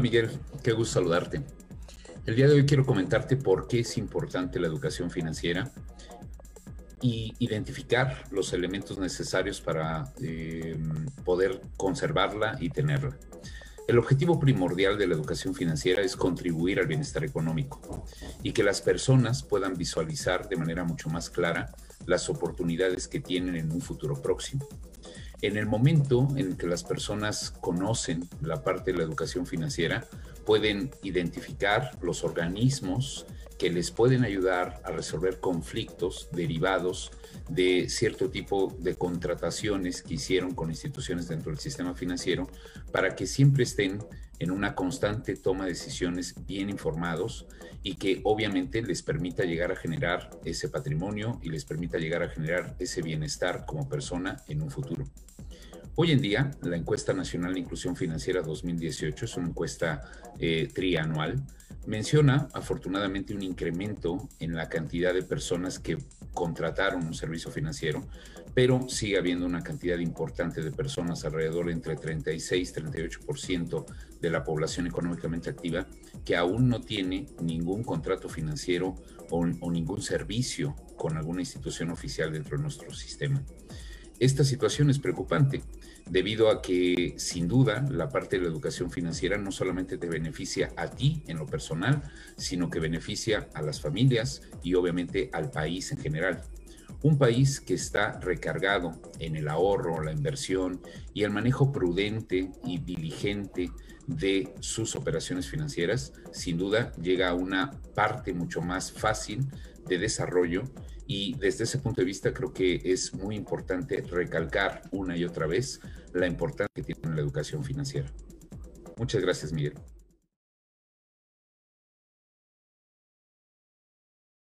Miguel, qué gusto saludarte. El día de hoy quiero comentarte por qué es importante la educación financiera y identificar los elementos necesarios para eh, poder conservarla y tenerla. El objetivo primordial de la educación financiera es contribuir al bienestar económico y que las personas puedan visualizar de manera mucho más clara las oportunidades que tienen en un futuro próximo. En el momento en que las personas conocen la parte de la educación financiera, pueden identificar los organismos que les pueden ayudar a resolver conflictos derivados de cierto tipo de contrataciones que hicieron con instituciones dentro del sistema financiero para que siempre estén en una constante toma de decisiones bien informados y que obviamente les permita llegar a generar ese patrimonio y les permita llegar a generar ese bienestar como persona en un futuro. Hoy en día, la encuesta nacional de inclusión financiera 2018 es una encuesta eh, trianual. Menciona afortunadamente un incremento en la cantidad de personas que contrataron un servicio financiero, pero sigue habiendo una cantidad importante de personas, alrededor entre 36 y 38% de la población económicamente activa, que aún no tiene ningún contrato financiero o, o ningún servicio con alguna institución oficial dentro de nuestro sistema. Esta situación es preocupante debido a que sin duda la parte de la educación financiera no solamente te beneficia a ti en lo personal, sino que beneficia a las familias y obviamente al país en general. Un país que está recargado en el ahorro, la inversión y el manejo prudente y diligente de sus operaciones financieras, sin duda llega a una parte mucho más fácil de desarrollo y desde ese punto de vista creo que es muy importante recalcar una y otra vez la importancia que tiene la educación financiera. Muchas gracias, Miguel.